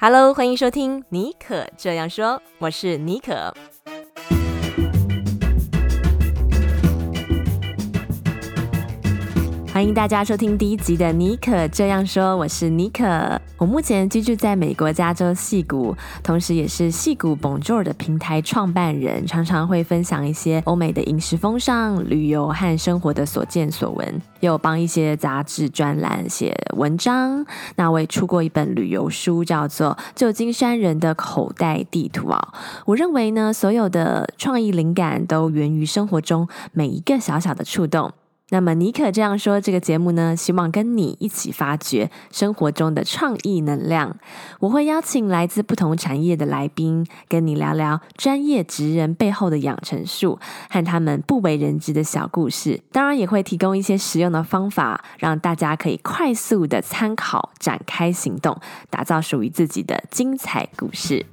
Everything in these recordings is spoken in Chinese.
Hello，欢迎收听妮可这样说，我是妮可。欢迎大家收听第一集的《妮可这样说》，我是妮可。我目前居住在美国加州矽谷，同时也是矽谷 Bonjour 的平台创办人，常常会分享一些欧美的饮食风尚、旅游和生活的所见所闻，也有帮一些杂志专栏写文章。那我也出过一本旅游书，叫做《旧金山人的口袋地图》啊。我认为呢，所有的创意灵感都源于生活中每一个小小的触动。那么，妮可这样说，这个节目呢，希望跟你一起发掘生活中的创意能量。我会邀请来自不同产业的来宾，跟你聊聊专业职人背后的养成术和他们不为人知的小故事。当然，也会提供一些实用的方法，让大家可以快速的参考，展开行动，打造属于自己的精彩故事。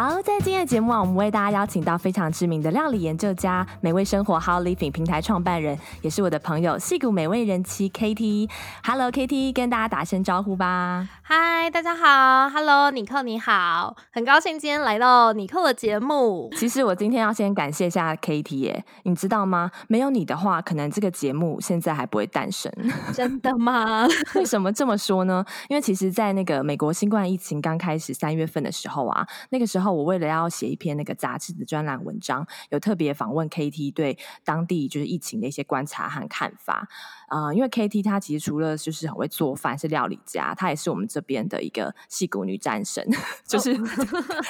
好，在今天的节目啊，我们为大家邀请到非常知名的料理研究家、美味生活 How Living 平台创办人，也是我的朋友，戏骨美味人妻 Katie。Hello，Katie，跟大家打声招呼吧。嗨，大家好，Hello，尼克你好，很高兴今天来到尼克的节目。其实我今天要先感谢一下 Katie 耶，你知道吗？没有你的话，可能这个节目现在还不会诞生。真的吗？为什么这么说呢？因为其实，在那个美国新冠疫情刚开始三月份的时候啊，那个时候。我为了要写一篇那个杂志的专栏文章，有特别访问 KT 对当地就是疫情的一些观察和看法。啊、呃，因为 KT 她其实除了就是很会做饭，是料理家，她也是我们这边的一个戏骨女战神。就是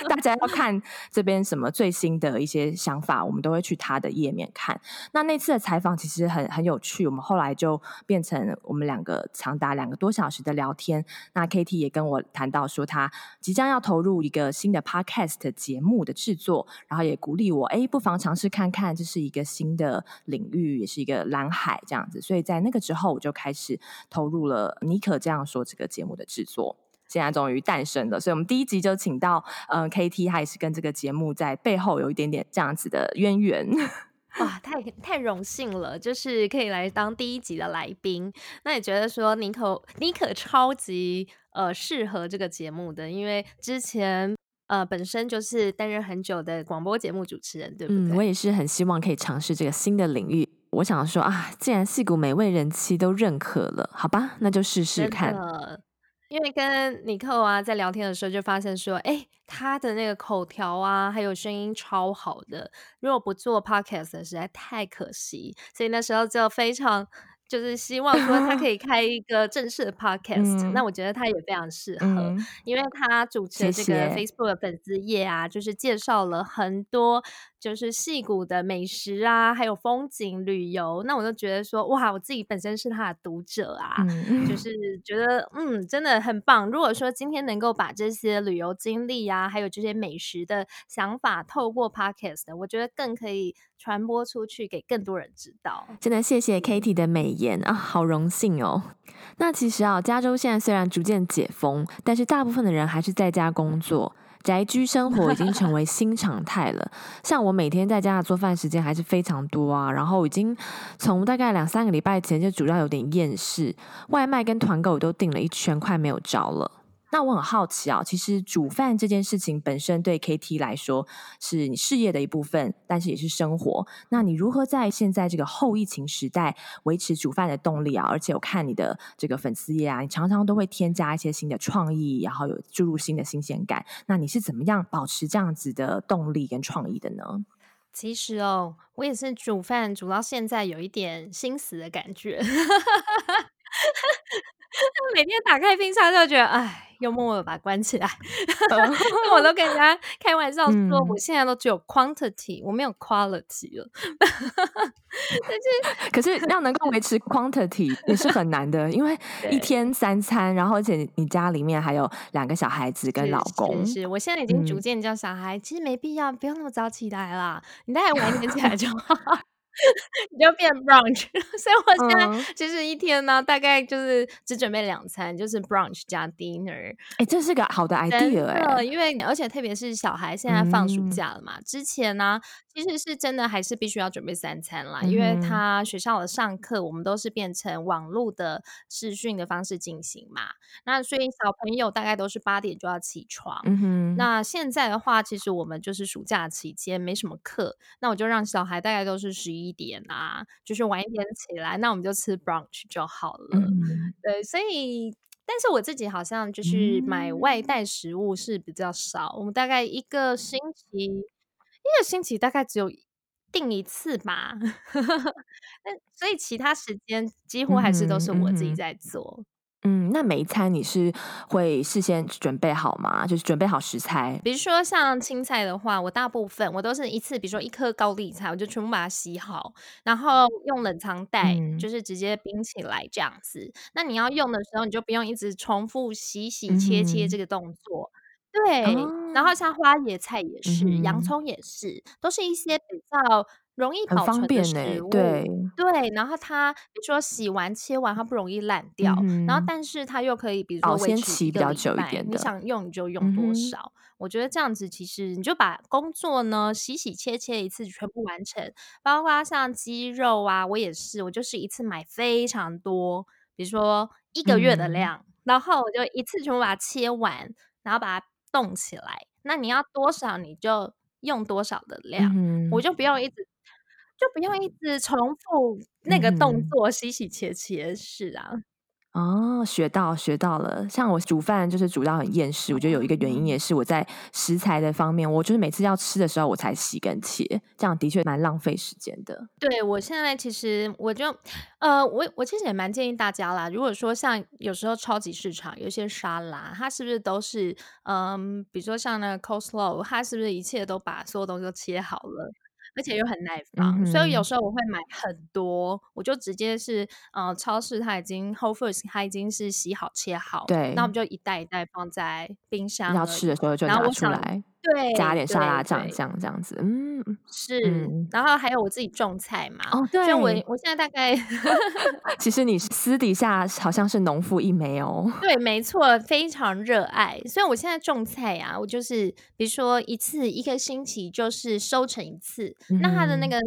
大家要看这边什么最新的一些想法，我们都会去她的页面看。那那次的采访其实很很有趣，我们后来就变成我们两个长达两个多小时的聊天。那 KT 也跟我谈到说，她即将要投入一个新的 Podcast 节目的制作，然后也鼓励我，哎，不妨尝试看看，这是一个新的领域，也是一个蓝海这样子。所以在那。那个之后，我就开始投入了《尼可这样说》这个节目的制作，现在终于诞生了。所以，我们第一集就请到呃 KT，他也是跟这个节目在背后有一点点这样子的渊源。哇，太太荣幸了，就是可以来当第一集的来宾。那也觉得说尼可尼可超级呃适合这个节目的，因为之前呃本身就是担任很久的广播节目主持人，对不对？嗯，我也是很希望可以尝试这个新的领域。我想说啊，既然戏骨每位人妻都认可了，好吧，那就试试看。因为跟尼克啊在聊天的时候，就发现说，哎，他的那个口条啊，还有声音超好的。如果不做 podcast，实在太可惜。所以那时候就非常就是希望说，他可 以开一个正式的 podcast。嗯、那我觉得他也非常适合，嗯、因为他主持的这个 Facebook 的粉丝页啊，谢谢就是介绍了很多。就是戏谷的美食啊，还有风景旅游，那我就觉得说，哇，我自己本身是他的读者啊，嗯、就是觉得嗯，真的很棒。如果说今天能够把这些旅游经历啊，还有这些美食的想法，透过 Podcast，我觉得更可以传播出去，给更多人知道。真的谢谢 Katie 的美言啊，好荣幸哦。那其实啊，加州现在虽然逐渐解封，但是大部分的人还是在家工作。宅居生活已经成为 新常态了。像我每天在家的做饭时间还是非常多啊，然后已经从大概两三个礼拜前就主要有点厌世，外卖跟团购都订了一圈，快没有招了。那我很好奇啊，其实煮饭这件事情本身对 KT 来说是你事业的一部分，但是也是生活。那你如何在现在这个后疫情时代维持煮饭的动力啊？而且我看你的这个粉丝页啊，你常常都会添加一些新的创意，然后有注入新的新鲜感。那你是怎么样保持这样子的动力跟创意的呢？其实哦，我也是煮饭煮到现在有一点心死的感觉。每天打开冰箱就觉得，哎，又默默把它关起来。我都跟人家开玩笑说，嗯、我现在都只有 quantity，我没有 quality 了。但是，可是要能够维持 quantity 也是很难的，因为一天三餐，然后而且你家里面还有两个小孩子跟老公。是，是，是，我现在已经逐渐叫小孩，嗯、其实没必要，不要那么早起来啦，你大概晚一点起来就好。你就变 brunch，所以我现在其实一天呢，大概就是只准备两餐，就是 brunch 加 dinner。哎，这是个好的 idea 哎，因为而且特别是小孩现在放暑假了嘛，之前呢，基其实是真的还是必须要准备三餐啦，嗯、因为他学校的上课我们都是变成网络的视讯的方式进行嘛，那所以小朋友大概都是八点就要起床。嗯哼，那现在的话，其实我们就是暑假期间没什么课，那我就让小孩大概都是十一点啊，就是晚一点起来，那我们就吃 brunch 就好了。嗯、对，所以。但是我自己好像就是买外带食物是比较少，嗯、我们大概一个星期一个星期大概只有定一次吧，那所以其他时间几乎还是都是我自己在做。嗯嗯，那每一餐你是会事先准备好吗？就是准备好食材，比如说像青菜的话，我大部分我都是一次，比如说一颗高丽菜，我就全部把它洗好，然后用冷藏袋，嗯、就是直接冰起来这样子。那你要用的时候，你就不用一直重复洗洗切切这个动作。嗯、对，哦、然后。像花椰菜也是，嗯、洋葱也是，都是一些比较。容易保存的食物，对。对，然后它比如说洗完切完，它不容易烂掉，嗯、然后但是它又可以比如说维持一个礼拜，你想用你就。用多少。嗯、我觉得这样子其实你就把工作呢洗洗切切一次全部完成，包括像鸡肉啊，我也是，我就是一次买非常多，比如说一个月的量，嗯、然后我就一次全部把它切完，然后把它冻起来。那你要多少你就用多少的量，嗯、我就不用一直。就不用一直重复那个动作，洗洗切切，是啊。哦，学到学到了。像我煮饭就是煮到很厌世，我觉得有一个原因也是我在食材的方面，我就是每次要吃的时候我才洗跟切，这样的确蛮浪费时间的。对，我现在其实我就呃，我我其实也蛮建议大家啦，如果说像有时候超级市场有一些沙拉，它是不是都是嗯，比如说像那个 coleslaw，它是不是一切都把所有东西都切好了？而且又很耐放，嗯、所以有时候我会买很多，我就直接是，呃，超市它已经 Whole Foods 它已经是洗好切好，对，那我们就一袋一袋放在冰箱，要吃的时候就拿出来。对，加点沙拉酱，这样这样子，嗯，是，嗯、然后还有我自己种菜嘛，哦，对，我我现在大概 其实你私底下好像是农夫一枚哦，对，没错，非常热爱，所以我现在种菜啊，我就是比如说一次一个星期就是收成一次，嗯、那它的那个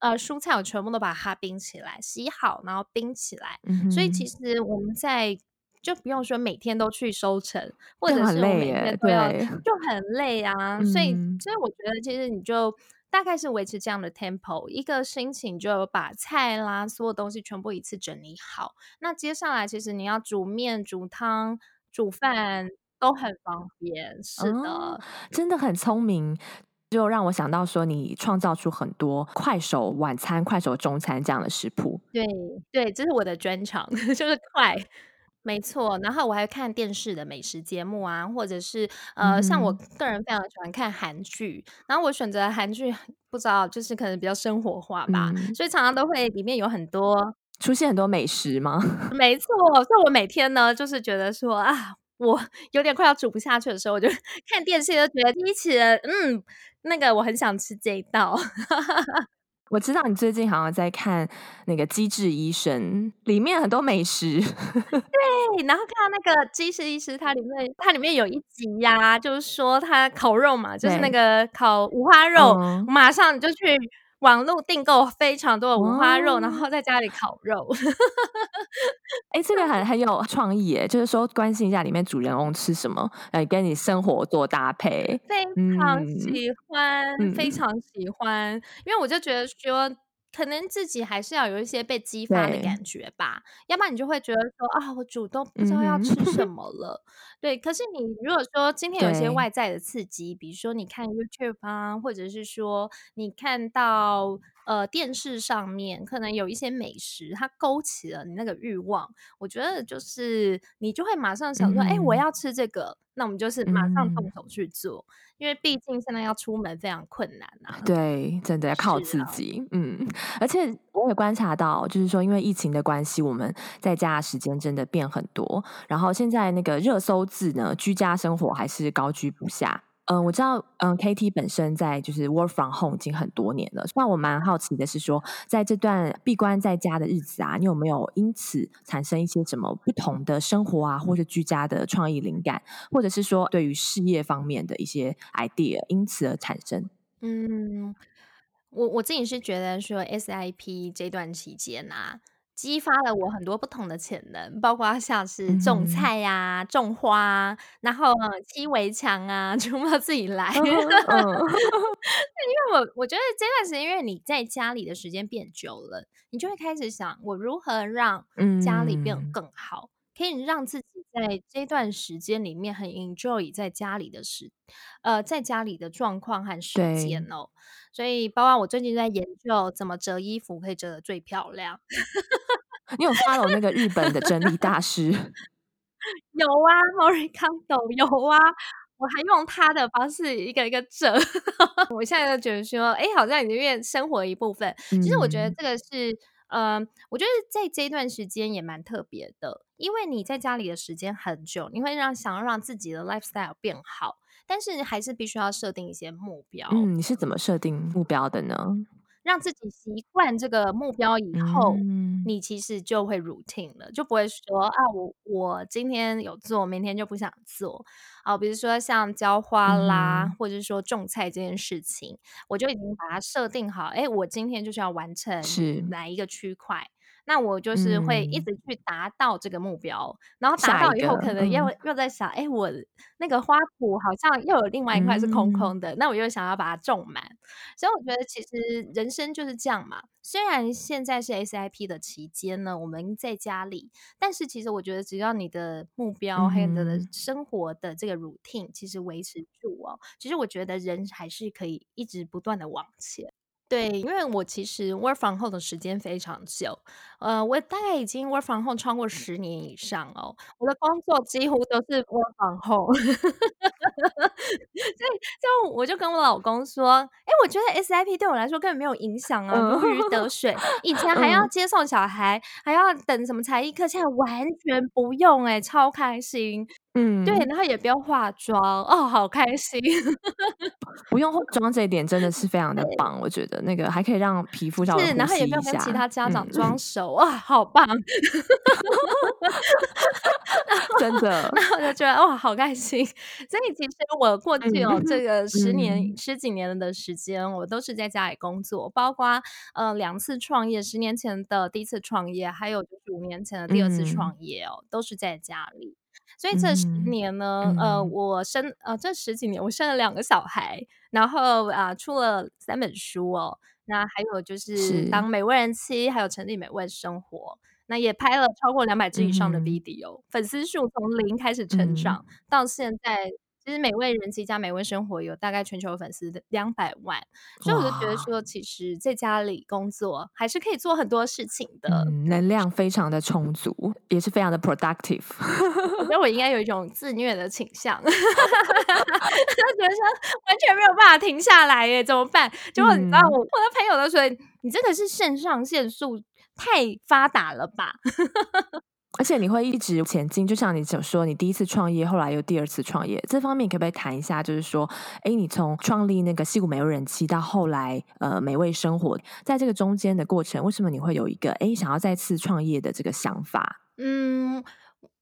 呃蔬菜我全部都把它冰起来，洗好然后冰起来，嗯、所以其实我们在。就不用说每天都去收成，或者是我每天都要，就很累啊。所以，所以我觉得其实你就大概是维持这样的 tempo，一个心情就把菜啦，所有东西全部一次整理好。那接下来其实你要煮面、煮汤、煮饭都很方便。是的，哦，真的很聪明，就让我想到说，你创造出很多快手晚餐、快手中餐这样的食谱。对对，这是我的专长，就是快。没错，然后我还看电视的美食节目啊，或者是呃，嗯、像我个人非常喜欢看韩剧，然后我选择韩剧，不知道就是可能比较生活化吧，嗯、所以常常都会里面有很多出现很多美食吗？没错，所以我每天呢，就是觉得说啊，我有点快要煮不下去的时候，我就 看电视，就觉得第一期的嗯，那个我很想吃这一道。我知道你最近好像在看那个《机智医生》，里面很多美食。对，然后看到那个《机智医师》，它里面它里面有一集呀、啊，就是说他烤肉嘛，就是那个烤五花肉，嗯、马上就去。网络订购非常多的五花肉，哦、然后在家里烤肉。哎、欸，这个很很有创意耶，就是说关心一下里面主人翁吃什么，来跟你生活做搭配。非常喜欢，嗯、非常喜欢，因为我就觉得说。可能自己还是要有一些被激发的感觉吧，要不然你就会觉得说啊，我主动不知道要吃什么了。嗯、对，可是你如果说今天有一些外在的刺激，比如说你看 YouTube 啊，或者是说你看到呃电视上面可能有一些美食，它勾起了你那个欲望，我觉得就是你就会马上想说，哎、嗯，我要吃这个。那我们就是马上动手去做，嗯、因为毕竟现在要出门非常困难啊。对，真的要靠自己。啊、嗯，而且我也观察到，就是说，因为疫情的关系，我们在家的时间真的变很多。然后现在那个热搜字呢，居家生活还是高居不下。嗯，我知道，嗯，KT 本身在就是 work from home 已经很多年了。那我蛮好奇的是说，在这段闭关在家的日子啊，你有没有因此产生一些什么不同的生活啊，或者居家的创意灵感，或者是说对于事业方面的一些 idea，因此而产生？嗯。我我自己是觉得说，SIP 这段期间啊。激发了我很多不同的潜能，包括像是种菜呀、啊、嗯、种花、啊，然后砌围墙啊，全部都自己来。嗯、因为我我觉得这段时间，因为你在家里的时间变久了，你就会开始想，我如何让家里变得更好，嗯、可以让自己在这段时间里面很 enjoy 在家里的时，呃，在家里的状况和时间哦。所以，包括我最近在研究怎么折衣服可以折得最漂亮。你有 follow 那个日本的整理大师？有啊，Marie Kondo 有啊，我还用他的方式一个一个折。我现在就觉得说，哎、欸，好像已经变生活的一部分。其实我觉得这个是，嗯、呃，我觉得在这段时间也蛮特别的，因为你在家里的时间很久，你会让想要让自己的 lifestyle 变好。但是还是必须要设定一些目标。嗯，你是怎么设定目标的呢？让自己习惯这个目标以后，嗯、你其实就会 routine 了，就不会说啊，我我今天有做，明天就不想做。啊，比如说像浇花啦，嗯、或者是说种菜这件事情，我就已经把它设定好。哎，我今天就是要完成哪一个区块。那我就是会一直去达到这个目标，嗯、然后达到以后可能又又在想，哎、嗯，我那个花圃好像又有另外一块是空空的，嗯、那我又想要把它种满。所以我觉得其实人生就是这样嘛。虽然现在是 SIP 的期间呢，我们在家里，但是其实我觉得只要你的目标还有你的生活的这个 routine 其实维持住哦，其实我觉得人还是可以一直不断的往前。对，因为我其实 work from home 的时间非常久，呃，我大概已经 work from home 超过十年以上哦。我的工作几乎都是 work from home，所以就我就跟我老公说，哎，我觉得 SIP 对我来说根本没有影响啊，如鱼得水。以前还要接送小孩，还要等什么才艺课，现在完全不用，哎，超开心。嗯，对，然后也不用化妆哦，好开心！不用化妆这一点真的是非常的棒，我觉得那个还可以让皮肤上是，然后也不用跟其他家长装熟，嗯、哇，好棒！真的，那我就觉得哇，好开心。所以其实我过去哦，这个十年、嗯、十几年的时间，我都是在家里工作，包括呃两次创业，十年前的第一次创业，还有就是五年前的第二次创业哦，嗯、都是在家里。所以这十年呢，嗯、呃，我生呃这十几年我生了两个小孩，然后啊、呃、出了三本书哦，那还有就是当美味人妻，还有成立美味生活，那也拍了超过两百支以上的 video，、嗯、粉丝数从零开始成长、嗯、到现在。其实美味人妻加美味生活有大概全球粉丝的两百万，所以我就觉得说，其实在家里工作还是可以做很多事情的，嗯、能量非常的充足，也是非常的 productive。我觉得 我应该有一种自虐的倾向，就觉得说完全没有办法停下来耶，怎么办？结果你知道我，我、嗯、我的朋友都说，你这个是肾上腺素太发达了吧？而且你会一直前进，就像你所说，你第一次创业，后来又第二次创业，这方面可不可以谈一下？就是说，哎，你从创立那个西谷美味人妻到后来，呃，美味生活，在这个中间的过程，为什么你会有一个哎想要再次创业的这个想法？嗯。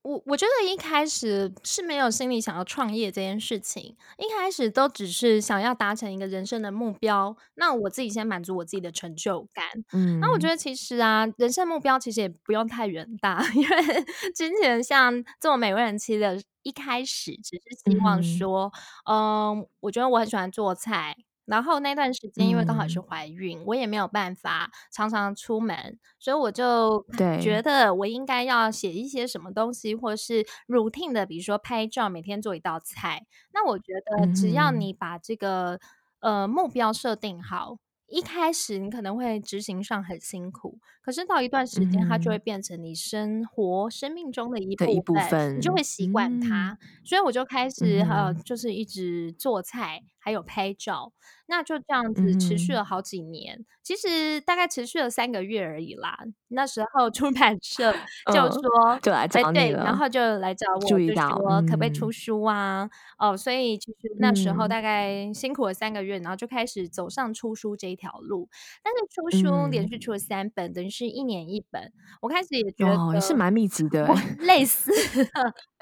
我我觉得一开始是没有心里想要创业这件事情，一开始都只是想要达成一个人生的目标。那我自己先满足我自己的成就感。嗯，那我觉得其实啊，人生目标其实也不用太远大，因为之前像做美味人妻的一开始，只是希望说，嗯，嗯，我觉得我很喜欢做菜。然后那段时间，因为刚好是怀孕，嗯、我也没有办法常常出门，所以我就觉得我应该要写一些什么东西，或是 routine 的，比如说拍照，每天做一道菜。那我觉得只要你把这个、嗯、呃目标设定好。一开始你可能会执行上很辛苦，可是到一段时间，它就会变成你生活、嗯、生命中的一部分，一部分你就会习惯它。嗯、所以我就开始呃，就是一直做菜，还有拍照，那就这样子持续了好几年。嗯、其实大概持续了三个月而已啦。那时候出版社 就说、嗯、就来找你了，对，然后就来找我，就说可不可以出书啊？嗯、哦，所以其实那时候大概辛苦了三个月，然后就开始走上出书这一条路。但是出书连续出了三本，嗯、等于是一年一本。我开始也觉得也、哦、是蛮密集的，类 似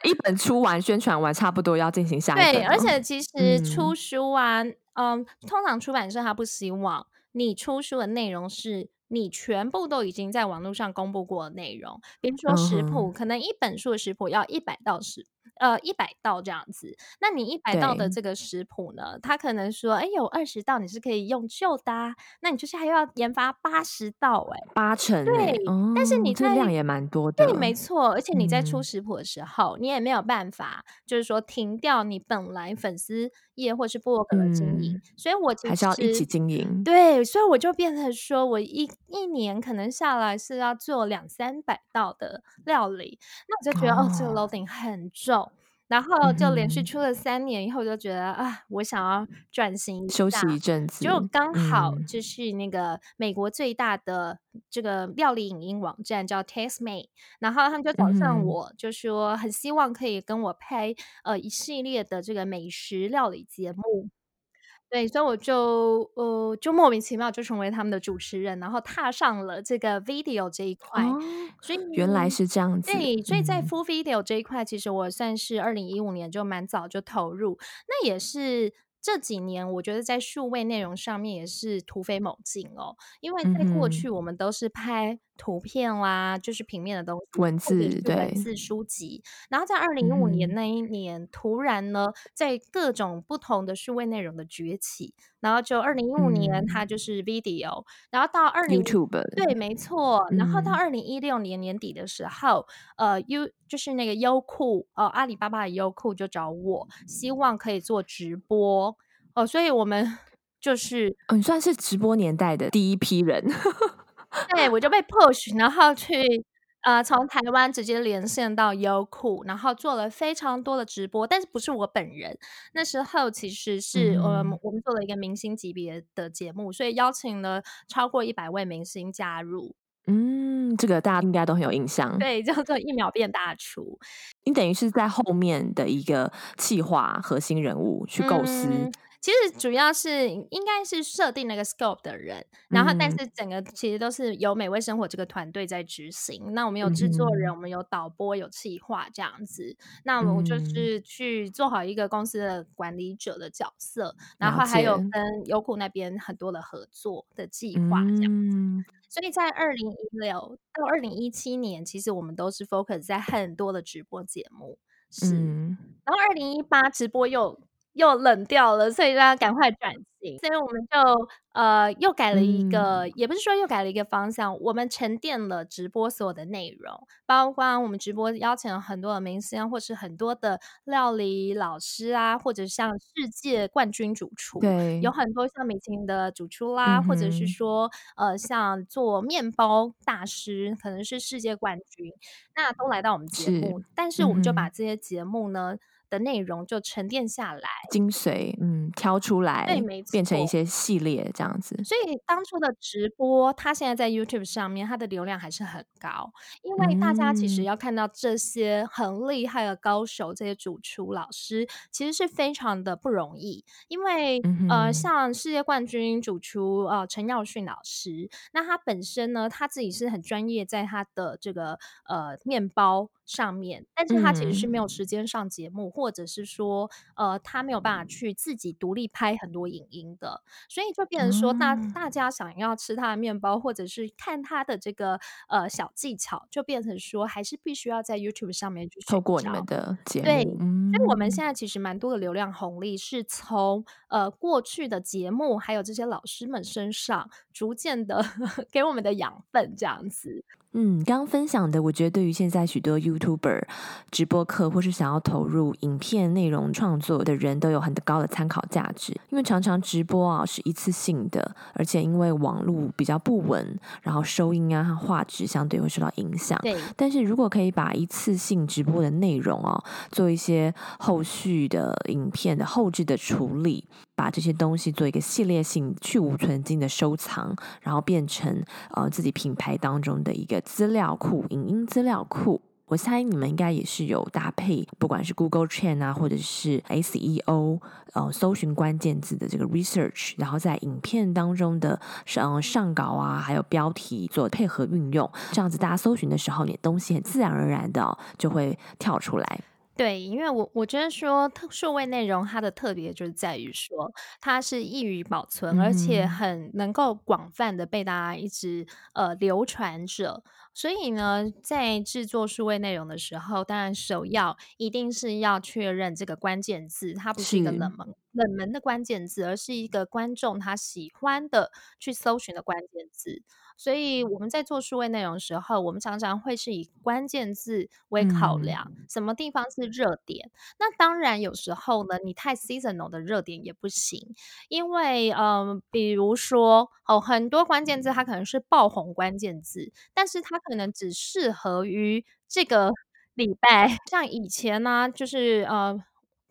一本出完宣传完，差不多要进行 下一本。对，而且其实出书啊，嗯，嗯，通常出版社他不希望。你出书的内容是你全部都已经在网络上公布过的内容，比如说食谱，嗯、可能一本书的食谱要一百道食。呃，一百道这样子，那你一百道的这个食谱呢？他可能说，哎，有二十道你是可以用旧的，啊，那你就是还要研发八十道，哎，八成，对，哦，但是你这量也蛮多的，对，没错，而且你在出食谱的时候，嗯、你也没有办法，就是说停掉你本来粉丝页或是部落格的经营，嗯、所以我还是要一起经营，对，所以我就变成说我一一年可能下来是要做两三百道的料理，那我就觉得哦，哦，这个 loading 很重。然后就连续出了三年以后，就觉得、嗯、啊，我想要转型休息一阵子。就刚好就是那个美国最大的这个料理影音网站叫 Tastemade，然后他们就找上我，嗯、就说很希望可以跟我拍呃一系列的这个美食料理节目。对，所以我就呃，就莫名其妙就成为他们的主持人，然后踏上了这个 video 这一块。哦、所以原来是这样子。对，所以在 full video 这一块，嗯、其实我算是二零一五年就蛮早就投入，那也是。这几年，我觉得在数位内容上面也是突飞猛进哦。因为在过去，我们都是拍图片啦，嗯、就是平面的东西，文字对文字书籍。然后在二零一五年那一年，嗯、突然呢，在各种不同的数位内容的崛起，然后就二零一五年它就是 video，、嗯、然后到二零 YouTube 对，没错。然后到二零一六年年底的时候，嗯、呃，U 就是那个优酷哦，阿里巴巴的优酷就找我，希望可以做直播。哦，所以我们 就是，嗯、哦，算是直播年代的第一批人。对，我就被 push，然后去呃，从台湾直接连线到优酷，然后做了非常多的直播，但是不是我本人。那时候其实是、嗯、呃，我们做了一个明星级别的节目，所以邀请了超过一百位明星加入。嗯，这个大家应该都很有印象。对，叫做一秒变大厨。你等于是在后面的一个企划核心人物去构思。嗯其实主要是应该是设定那个 scope 的人，然后但是整个其实都是由美味生活这个团队在执行。那我们有制作人，嗯、我们有导播，有企划这样子。那我们就是去做好一个公司的管理者的角色，嗯、然后还有跟优酷那边很多的合作的计划这样子。嗯、所以在二零一六到二零一七年，其实我们都是 focus 在很多的直播节目。是，嗯、然后二零一八直播又。又冷掉了，所以让他赶快转型。所以我们就呃又改了一个，嗯、也不是说又改了一个方向，我们沉淀了直播所有的内容，包括我们直播邀请了很多的明星，或是很多的料理老师啊，或者像世界冠军主厨，对，有很多像米其林的主厨啦，嗯、或者是说呃像做面包大师，可能是世界冠军，那都来到我们节目，是但是我们就把这些节目呢。嗯的内容就沉淀下来，精髓，嗯，挑出来，对，没错，变成一些系列这样子。所以当初的直播，它现在在 YouTube 上面，它的流量还是很高，因为大家其实要看到这些很厉害的高手，这些主厨老师，其实是非常的不容易。因为、嗯、呃，像世界冠军主厨呃陈耀迅老师，那他本身呢，他自己是很专业，在他的这个呃面包。上面，但是他其实是没有时间上节目，嗯、或者是说，呃，他没有办法去自己独立拍很多影音的，所以就变成说大，大、嗯、大家想要吃他的面包，或者是看他的这个呃小技巧，就变成说，还是必须要在 YouTube 上面去透过你们的节目。对，嗯、所以我们现在其实蛮多的流量红利是从呃过去的节目，还有这些老师们身上，逐渐的 给我们的养分，这样子。嗯，刚刚分享的，我觉得对于现在许多 YouTuber、直播客或是想要投入影片内容创作的人都有很高的参考价值。因为常常直播啊是一次性的，而且因为网络比较不稳，然后收音啊和画质相对会受到影响。对。但是如果可以把一次性直播的内容哦、啊，做一些后续的影片的后置的处理。把这些东西做一个系列性、去无存菁的收藏，然后变成呃自己品牌当中的一个资料库、影音资料库。我猜你们应该也是有搭配，不管是 Google Trend 啊，或者是 SEO，呃，搜寻关键字的这个 research，然后在影片当中的上上稿啊，还有标题做配合运用，这样子大家搜寻的时候，你的东西很自然而然的、就会跳出来。对，因为我我觉得说特数位内容它的特别就是在于说它是易于保存，嗯、而且很能够广泛的被大家一直呃流传着。所以呢，在制作数位内容的时候，当然首要一定是要确认这个关键字，它不是一个冷门冷门的关键字，而是一个观众他喜欢的去搜寻的关键字。所以我们在做数位内容的时候，我们常常会是以关键字为考量，嗯、什么地方是热点。那当然有时候呢，你太 seasonal 的热点也不行，因为嗯、呃，比如说哦，很多关键字它可能是爆红关键字，但是它可能只适合于这个礼拜。像以前呢、啊，就是呃。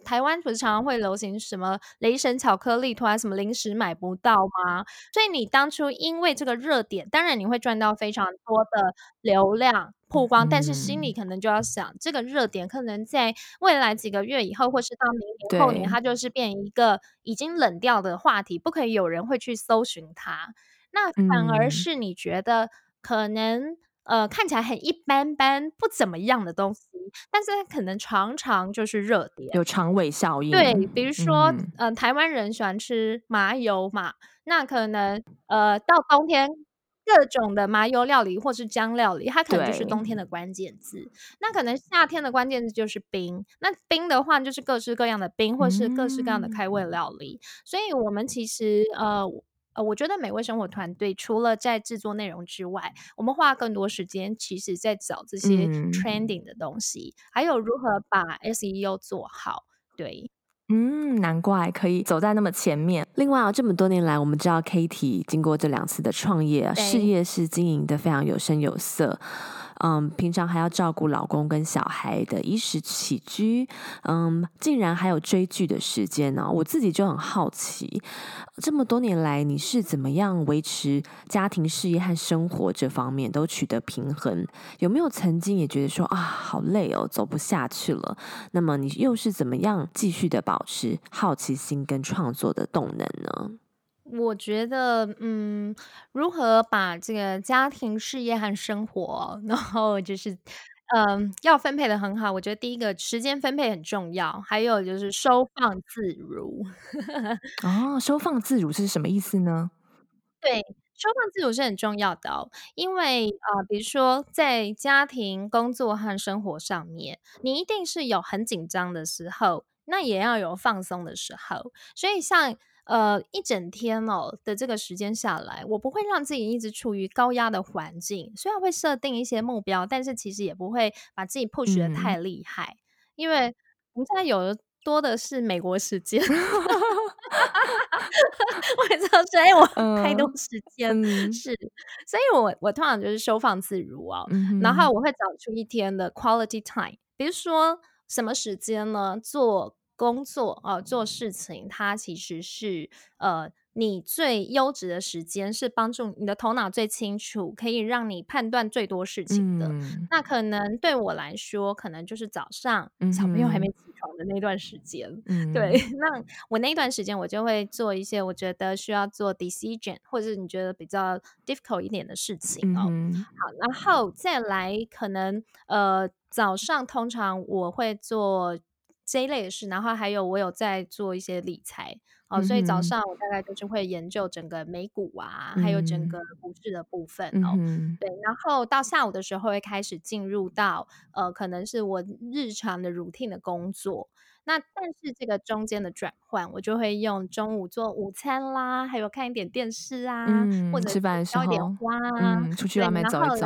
台湾不是常常会流行什么雷神巧克力，突然什么零食买不到吗？所以你当初因为这个热点，当然你会赚到非常多的流量曝光，但是心里可能就要想，这个热点可能在未来几个月以后，或是到明年后年，它就是变一个已经冷掉的话题，不可以有人会去搜寻它。那反而是你觉得可能。呃，看起来很一般般，不怎么样的东西，但是它可能常常就是热点，有长尾效应。对，比如说，嗯、呃，台湾人喜欢吃麻油嘛，那可能呃，到冬天各种的麻油料理或是姜料理，它可能就是冬天的关键字。那可能夏天的关键字就是冰，那冰的话就是各式各样的冰，或是各式各样的开胃料理。嗯、所以我们其实呃。呃，我觉得美味生活团队除了在制作内容之外，我们花更多时间，其实在找这些 trending 的东西，嗯、还有如何把 SEO 做好。对，嗯，难怪可以走在那么前面。另外啊，这么多年来，我们知道 Katie 经过这两次的创业，事业是经营的非常有声有色。嗯，平常还要照顾老公跟小孩的衣食起居，嗯，竟然还有追剧的时间呢、我自己就很好奇，这么多年来你是怎么样维持家庭、事业和生活这方面都取得平衡？有没有曾经也觉得说啊，好累哦，走不下去了？那么你又是怎么样继续的保持好奇心跟创作的动能呢？我觉得，嗯，如何把这个家庭、事业和生活，然后就是，嗯，要分配得很好。我觉得第一个时间分配很重要，还有就是收放自如。哦，收放自如是什么意思呢？对，收放自如是很重要的哦，因为啊、呃，比如说在家庭、工作和生活上面，你一定是有很紧张的时候，那也要有放松的时候。所以像。呃，一整天哦的这个时间下来，我不会让自己一直处于高压的环境。虽然会设定一些目标，但是其实也不会把自己 push 的太厉害，嗯、因为我们现在有的多的是美国时间。我也知道，所以我 太多时间、嗯、是，所以我我通常就是收放自如哦，嗯、然后我会找出一天的 quality time，比如说什么时间呢？做。工作哦、呃，做事情，它其实是呃，你最优质的时间，是帮助你的头脑最清楚，可以让你判断最多事情的。嗯、那可能对我来说，可能就是早上小朋友还没起床的那段时间。嗯、对，那我那段时间，我就会做一些我觉得需要做 decision，或者是你觉得比较 difficult 一点的事情哦。嗯、好，然后再来，可能呃，早上通常我会做。这一类的事，然后还有我有在做一些理财哦，所以早上我大概就是会研究整个美股啊，嗯、还有整个股市的部分哦。嗯、对，然后到下午的时候会开始进入到呃，可能是我日常的 routine 的工作。那但是这个中间的转换，我就会用中午做午餐啦，还有看一点电视啊，嗯、或者是浇一点花啊，嗯、出去外面走一走。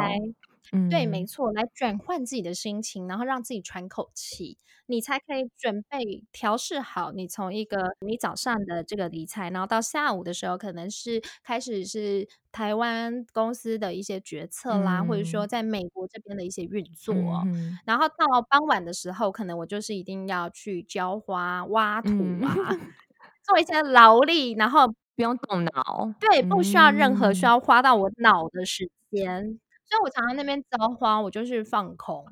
嗯、对，没错，来转换自己的心情，然后让自己喘口气，你才可以准备调试好。你从一个你早上的这个理财，然后到下午的时候，可能是开始是台湾公司的一些决策啦，嗯、或者说在美国这边的一些运作。嗯、然后到傍晚的时候，可能我就是一定要去浇花、挖土啊，嗯、做一些劳力，然后不用动脑，对，不需要任何需要花到我脑的时间。嗯所以我常常那边浇花，我就是放空。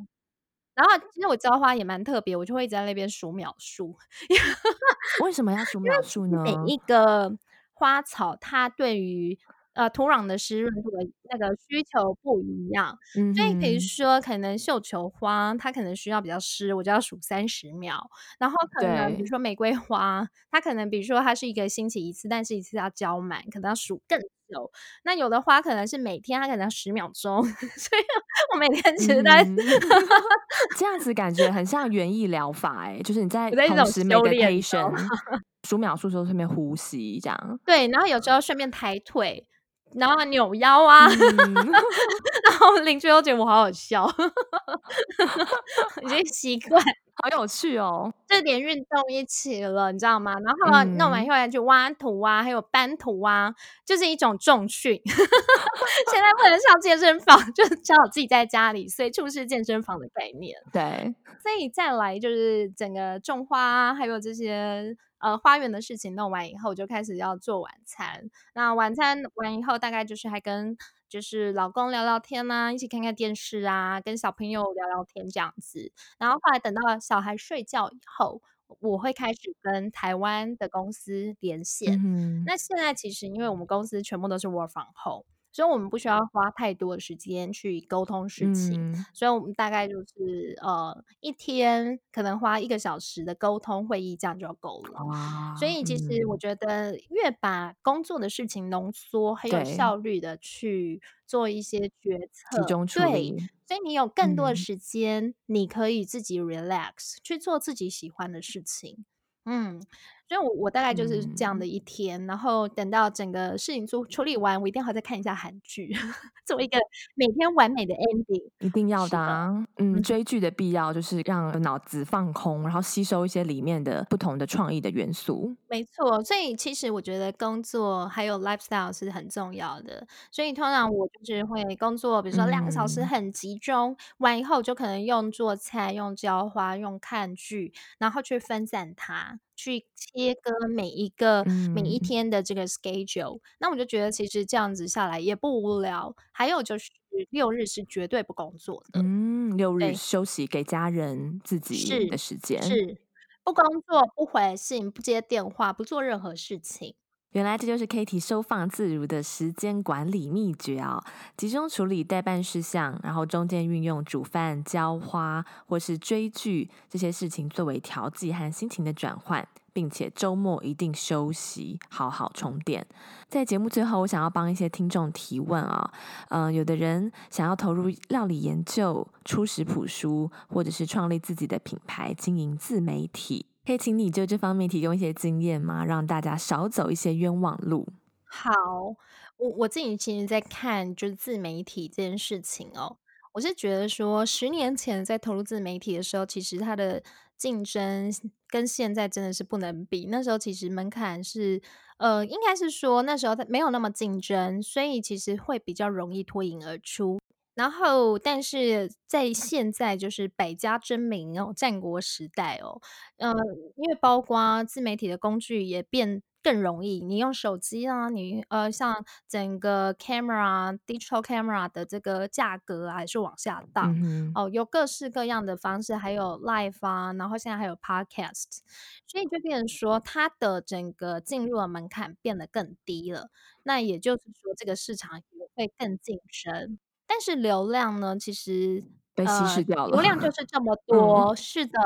然后其实我浇花也蛮特别，我就会一直在那边数秒数。为什么要数秒数呢？每一个花草，它对于呃土壤的湿润度的那个需求不一样。嗯，所以比如说可能绣球花它可能需要比较湿，我就要数三十秒。然后可能比如说玫瑰花，它可能比如说它是一个星期一次，但是一次要浇满，可能要数更久。那有的花可能是每天它可能要十秒钟，所以我每天其实在、嗯、这样子感觉很像园艺疗法哎、欸，就是你在同时 meditation 数秒数时候顺便呼吸这样。对，然后有时候顺便抬腿。然后扭腰啊，嗯、然后邻居都觉得我好好笑，已经习惯，好有趣哦，这点运动一起了，你知道吗？然后弄完以后来去挖土啊，还有搬土啊，就是一种重训。现在不能上健身房，就只好自己在家里，所以处是健身房的概念。对，所以再来就是整个种花，啊还有这些。呃，花园的事情弄完以后，就开始要做晚餐。那晚餐完以后，大概就是还跟就是老公聊聊天啊，一起看看电视啊，跟小朋友聊聊天这样子。然后后来等到小孩睡觉以后，我会开始跟台湾的公司连线。嗯。那现在其实因为我们公司全部都是 work from home。所以我们不需要花太多的时间去沟通事情，嗯，所以我们大概就是呃一天可能花一个小时的沟通会议，这样就够了。所以其实我觉得越把工作的事情浓缩，很有效率的去做一些决策，集中处理。对，所以你有更多的时间，嗯，你可以自己 relax 去做自己喜欢的事情。嗯。所以我，大概就是这样的一天，嗯，然后等到整个事情处处理完，我一定要再看一下韩剧，做一个每天完美的 ending。一定要的，啊，嗯，追剧的必要就是让脑子放空，然后吸收一些里面的不同的创意的元素。没错，所以其实我觉得工作还有 lifestyle 是很重要的。所以通常我就是会工作，比如说两个小时很集中，嗯，完以后就可能用做菜、用浇花、用看剧，然后去分散它。去切割每一个、嗯、每一天的这个 schedule，那我就觉得其实这样子下来也不无聊。还有就是六日是绝对不工作的，嗯，六日休息给家人自己的时间，是，是不工作、不回信、不接电话、不做任何事情。原来这就是 Katie 收放自如的时间管理秘诀啊！集中处理待办事项，然后中间运用煮饭、浇花或是追剧这些事情作为调剂和心情的转换，并且周末一定休息，好好充电。在节目最后，我想要帮一些听众提问啊，嗯、有的人想要投入料理研究、出食谱书，或者是创立自己的品牌、经营自媒体。可以请你就这方面提供一些经验吗？让大家少走一些冤枉路。好，我我自己其实在看就是自媒体这件事情哦，我是觉得说十年前在投入自媒体的时候，其实它的竞争跟现在真的是不能比。那时候其实门槛是呃，应该是说那时候它没有那么竞争，所以其实会比较容易脱颖而出。然后，但是在现在就是百家争鸣哦，战国时代哦，嗯、呃，因为包括自媒体的工具也变更容易，你用手机啊，你呃，像整个 camera、digital camera 的这个价格啊，还是往下荡、嗯、哦，有各式各样的方式，还有 live 啊，然后现在还有 podcast，所以就变成说，它的整个进入的门槛变得更低了。那也就是说，这个市场也会更竞争。但是流量呢，其实被稀释掉了。流量就是这么多，嗯、是的，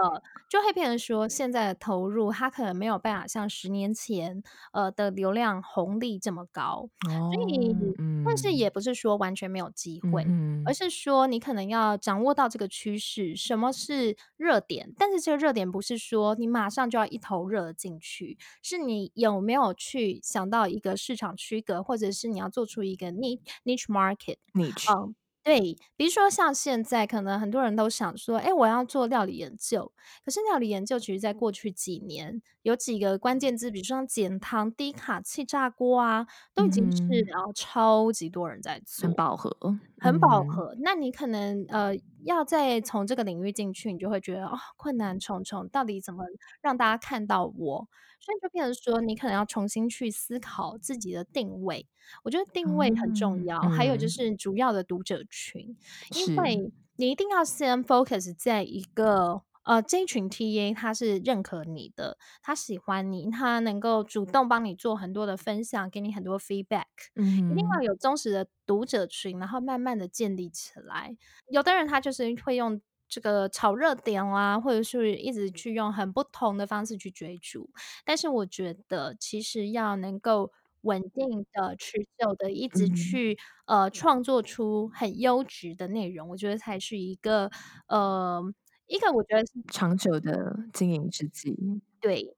就会变成说，现在的投入，它可能没有办法像十年前呃的流量红利这么高。哦、所以、嗯，但是也不是说完全没有机会、嗯，而是说你可能要掌握到这个趋势，什么是热点？但是这个热点不是说你马上就要一头热进去，是你有没有去想到一个市场区隔，或者是你要做出一个 niche niche market niche。嗯对，比如说像现在，可能很多人都想说，哎，我要做料理研究。可是料理研究，其实在过去几年，有几个关键字，比如说像减糖、低卡、气炸锅啊，都已经是然后超级多人在做，很饱和，很饱和。嗯、那你可能呃，要再从这个领域进去，你就会觉得哦，困难重重，到底怎么让大家看到我？所以就变成说，你可能要重新去思考自己的定位。我觉得定位很重要，嗯、还有就是主要的读者群，因为你一定要先 focus 在一个呃，这一群 TA 他是认可你的，他喜欢你，他能够主动帮你做很多的分享，给你很多 feedback。嗯，一定要有忠实的读者群，然后慢慢的建立起来。有的人他就是会用这个炒热点啊，或者是一直去用很不同的方式去追逐。但是我觉得，其实要能够稳定的、持久的，一直去、嗯、呃创作出很优质的内容，我觉得才是一个呃。一个我觉得是长久的经营之计，对，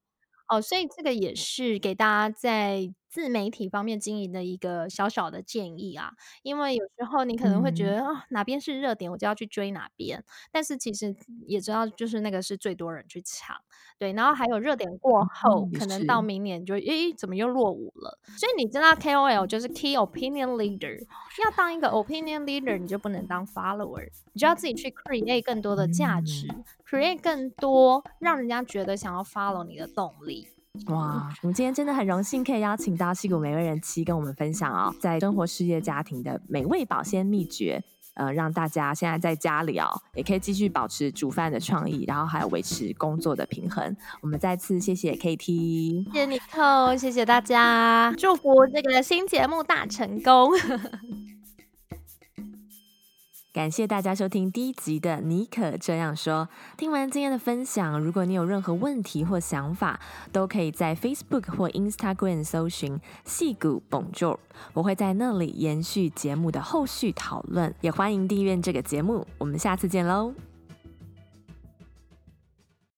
哦，所以这个也是给大家在自媒体方面经营的一个小小的建议啊，因为有时候你可能会觉得啊、嗯哦，哪边是热点，我就要去追哪边。但是其实也知道，就是那个是最多人去抢，对。然后还有热点过后，嗯、可能到明年就诶，怎么又落伍了？所以你知道 KOL 就是 Key Opinion Leader，要当一个 Opinion Leader，你就不能当 Follower，你就要自己去 create 更多的价值、嗯、，create 更多让人家觉得想要 follow 你的动力。哇，我们今天真的很荣幸可以邀请到戏骨美味人妻跟我们分享哦，在生活、事业、家庭的美味保鲜秘诀，呃，让大家现在在家里哦，也可以继续保持煮饭的创意，然后还有维持工作的平衡。我们再次谢谢 KT，谢谢尼克，谢谢大家，祝福这个新节目大成功。感谢大家收听第一集的《妮可这样说》。听完今天的分享，如果你有任何问题或想法，都可以在 Facebook 或 Instagram 搜寻“细谷 Bonjour”，我会在那里延续节目的后续讨论。也欢迎订阅这个节目。我们下次见喽！